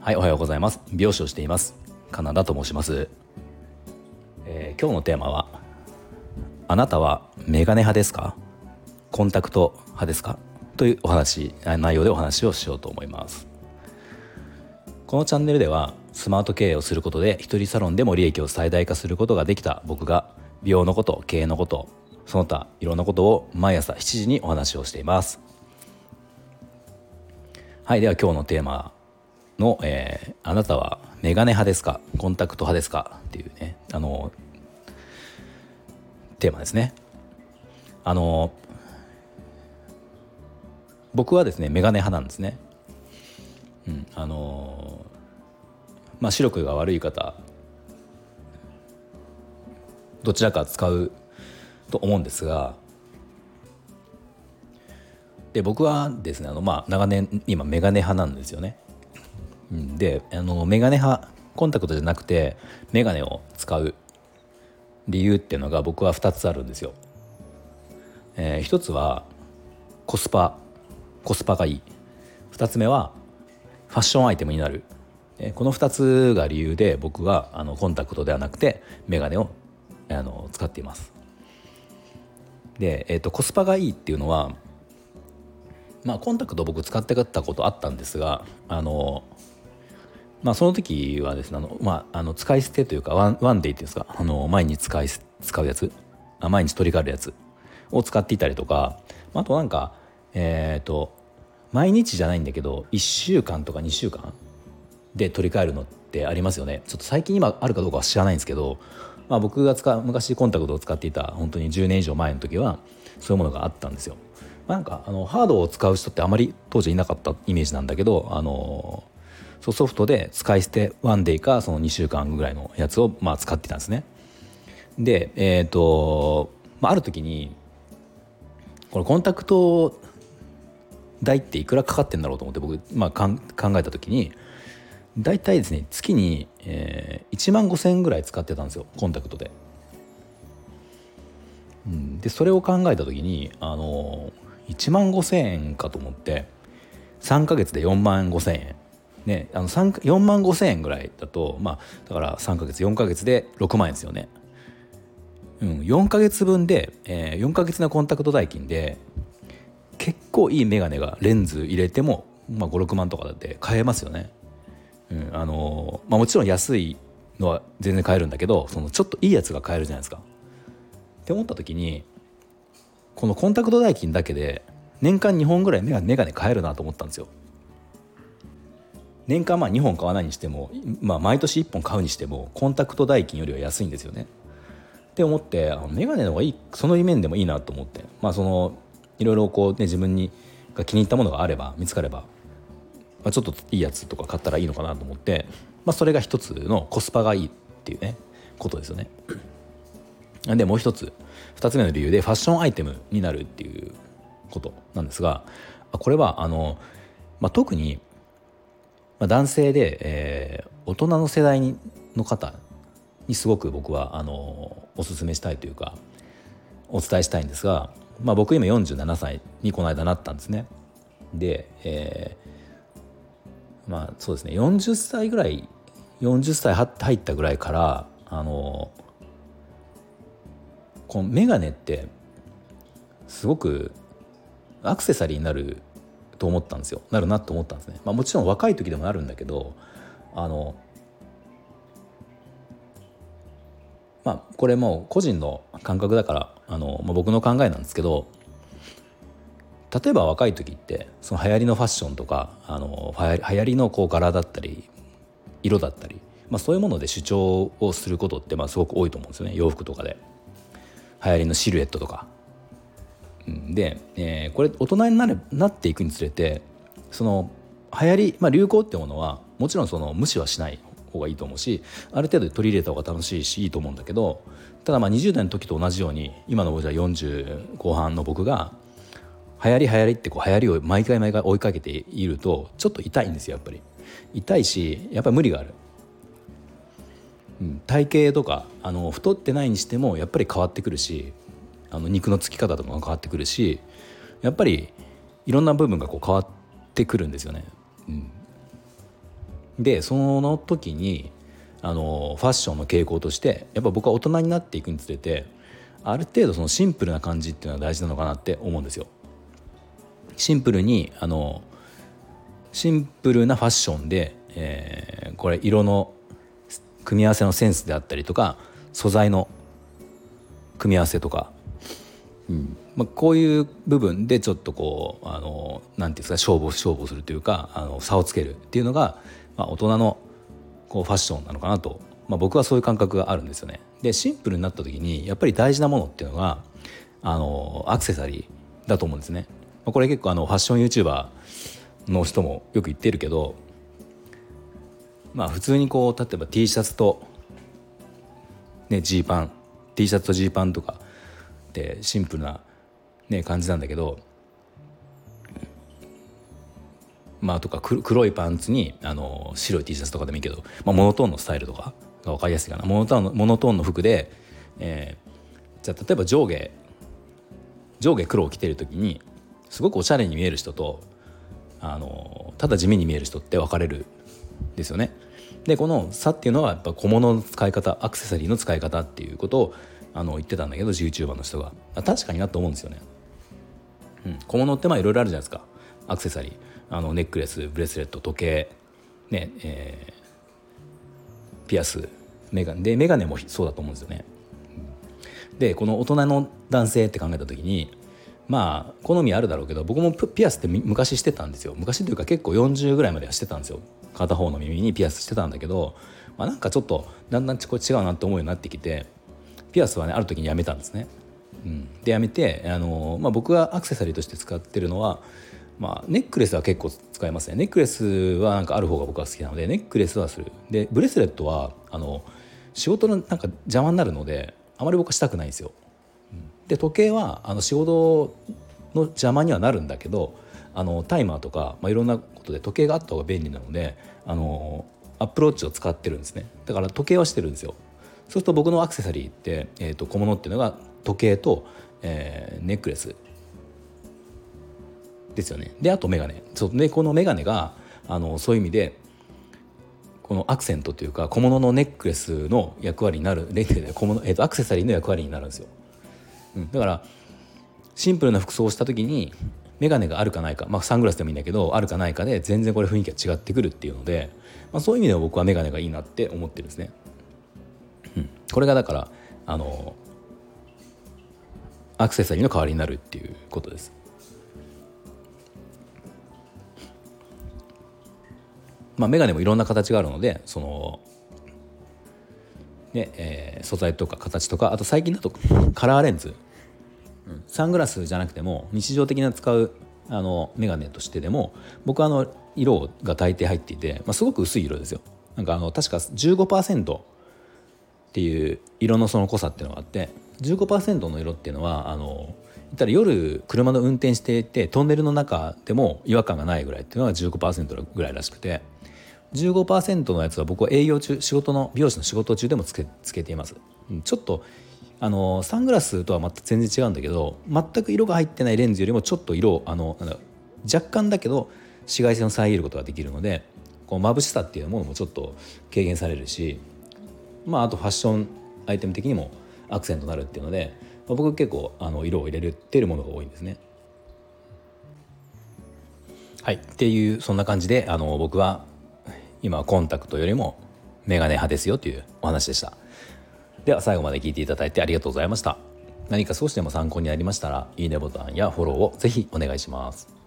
はいおはようございます。美容師をしています。カナダと申します、えー、今日のテーマはあなたはメガネ派ですか？コンタクト派ですか？というお話内容でお話をしようと思います。このチャンネルではスマート経営をすることで一人サロンでも利益を最大化することができた僕が美容のこと経営のことその他いろんなことを毎朝7時にお話をしています。はいでは今日のテーマの、えー、あなたはメガネ派ですか？コンタクト派ですか？っていうねあのテーマですね。あの僕はですねメガネ派なんですね。うんあのまあ視力が悪い方どちらか使うと思うんですがで僕はですねあの、まあ、長年今メガネ派なんですよね。であのメガネ派コンタクトじゃなくてメガネを使う理由っていうのが僕は2つあるんですよ。えー、1つはコスパコスパがいい2つ目はファッションアイテムになるえこの2つが理由で僕はあのコンタクトではなくてメガネをあの使っていますで、えーと、コスパがいいっていうのはまあコンタクト僕使ってたことあったんですがあのまあその時はですねあの、まあ、あの使い捨てというかワンワンデイっていうんですかあの毎日使い使うやつあ毎日取り替えるやつを使っていたりとかあとなんかえっ、ー、と毎日じゃないんだけど1週間とか2週間で取り替えるのってありますよね。ちょっと最近今あるかどうかは知らないんですけどまあ、僕が使う昔コンタクトを使っていた本当に10年以上前の時はそういうものがあったんですよ。まあ、なんかあのハードを使う人ってあまり当時いなかったイメージなんだけどあのそうソフトで使い捨てワンデーかその2週間ぐらいのやつをまあ使ってたんですね。でえ、ー、と、まあ、ある時にこのコンタクト代っていくらかかってんだろうと思って僕、まあ、考えた時に大体ですね月に、えー、1万5,000円ぐらい使ってたんですよコンタクトで。うん、でそれを考えた時にあの1万5,000円かと思って3か月で4万5,000円。ね、あの4万5,000円ぐらいだとまあだから3か月4か月で6万円ですよね。うん、4か月分で、えー、4か月のコンタクト代金で結構いい眼鏡がレンズ入れても、まあ、56万とかだって買えますよね。うんあのまあ、もちろん安いのは全然買えるんだけどそのちょっといいやつが買えるじゃないですか。って思った時にこのコンタクト代金だけで年間2本ぐらいメガネ買えるなと思ったんですよ。年間まあ2本買わないにしても、まあ、毎年1本買うにしてもコンタクト代金よりは安いんですよね。って思ってあメガネの方がいいその面でもいいなと思ってまあそのいろいろこうね自分にが気に入ったものがあれば見つかればまあ、ちょっといいやつとか買ったらいいのかなと思って、まあ、それが一つのコスパがいいっていうねことですよね。でもう一つ2つ目の理由でファッションアイテムになるっていうことなんですがこれはあの、まあ、特に男性で、えー、大人の世代の方にすごく僕はあのおすすめしたいというかお伝えしたいんですが、まあ、僕今47歳にこの間なったんですね。で、えまあそうですね。40歳ぐらい40歳入ったぐらいからあのこの眼鏡ってすごくアクセサリーになると思ったんですよ。なるなと思ったんですね、まあ、もちろん若い時でもなるんだけどあのまあこれも個人の感覚だからあの、まあ、僕の考えなんですけど例えば若い時ってその流行りのファッションとかあの流行りのこう柄だったり色だったり、まあ、そういうもので主張をすることってまあすごく多いと思うんですよね。洋服とかで。流行りのシルエットとか。で、えー、これ大人になるなっていくにつれてその流行り、まあ、流行ってものはもちろんその無視はしない方がいいと思うしある程度取り入れた方が楽しいしいいと思うんだけどただまあ20代の時と同じように今のじゃ40後半の僕が流行り流行りってこう流行りを毎回毎回追いかけているとちょっと痛いんですよやっぱり痛いしやっぱり無理がある、うん、体型とかあの太ってないにしてもやっぱり変わってくるしあの肉のつき方とかが変わってくるしやっぱりいろんな部分がこう変わってくるんですよね。うん、でその時にあのファッションの傾向としてやっぱ僕は大人になっていくにつれてある程度そのシンプルな感じっていうのは大事なのかなって思うんですよ。シンプルにあのシンプルなファッションで、えー、これ色の組み合わせのセンスであったりとか素材の組み合わせとか、うんまあ、こういう部分でちょっとこうあのなんていうんですか勝負勝負するというかあの差をつけるっていうのが、まあ、大人のこうファッションなのかなと、まあ、僕はそういう感覚があるんですよね。でシンプルになった時にやっぱり大事なものっていうのがあのアクセサリーだと思うんですね。これ結構あのファッション YouTuber の人もよく言ってるけどまあ普通にこう例えば T シャツとねジーパン T シャツとジーパンとかってシンプルな、ね、感じなんだけどまあとか黒いパンツにあの白い T シャツとかでもいいけど、まあ、モノトーンのスタイルとかが分かりやすいかな。モノトーンのモノトーンの服で、えー、じゃあ例えば上下上下黒を着てる時にすごくおしゃれに見える人とあのただ地味に見える人って分かれるですよね。でこの差っていうのはやっぱ小物の使い方アクセサリーの使い方っていうことをあの言ってたんだけど YouTuber の人が確かになと思うんですよね。うん、小物ってまあいろいろあるじゃないですかアクセサリーあのネックレスブレスレット時計ねえー、ピアスメガネでメガネもそうだと思うんですよね。でこの大人の男性って考えた時にまあ好みあるだろうけど僕もピアスって昔してたんですよ。昔というか結構40ぐらいまではしてたんですよ。片方の耳にピアスしてたんだけど、まあ、なんかちょっとだんだんこれ違うなって思うようになってきてピアスはねある時にやめたんですね。うん、でやめてあの、まあ、僕がアクセサリーとして使ってるのは、まあ、ネックレスは結構使いますね。ネックレスはなんかある方が僕は好きなのでネックレスはする。でブレスレットはあの仕事のなんか邪魔になるのであまり僕はしたくないんですよ。で時計はあの仕事の邪魔にはなるんだけどあのタイマーとか、まあ、いろんなことで時計があった方が便利なのであのアップローチを使ってるんですね。だから時計はしてるんですよ。そうすると僕のアクセサリーって、えー、と小物っていうのが時計と、えー、ネックレスですよね。であとメガネ。そう。でこのメガネがあのそういう意味でこのアクセントというか小物のネックレスの役割になる小物、えー、とアクセサリーの役割になるんですよ。うん、だからシンプルな服装をした時に眼鏡があるかないか、まあ、サングラスでもいいんだけどあるかないかで全然これ雰囲気が違ってくるっていうので、まあ、そういう意味では僕は眼鏡がいいなって思ってるんですね。うん、これがだからあのアクセサリーの代わりになるっていうことです。まあ、眼鏡もいろんな形があるのでそのねえー、素材とか形とかあと最近だとカラーレンズ、うん、サングラスじゃなくても日常的な使うあの眼鏡としてでも僕はあの色が大抵入っていて、まあ、すごく薄い色ですよ。なんかあの確か15%っていう色のその濃さっていうのがあって15%の色っていうのはあの言ったら夜車の運転していてトンネルの中でも違和感がないぐらいっていうのが15%ぐらいらしくて15%のやつは僕は営業中仕事の美容師の仕事中でもつけつけていますちょっとあのサングラスとはまた全然違うんだけど全く色が入ってないレンズよりもちょっと色あの若干だけど紫外線を遮ることができるのでこう眩しさっていうものもちょっと軽減されるしまああとファッションアイテム的にもアクセントになるっていうので、まあ、僕結構あの色を入れてるものが多いんですね。はいっていうそんな感じであの僕は今はコンタクトよりもメガネ派ですよというお話でした。では最後まで聞いていただいてありがとうございました。何か少しでも参考になりましたらいいねボタンやフォローをぜひお願いします。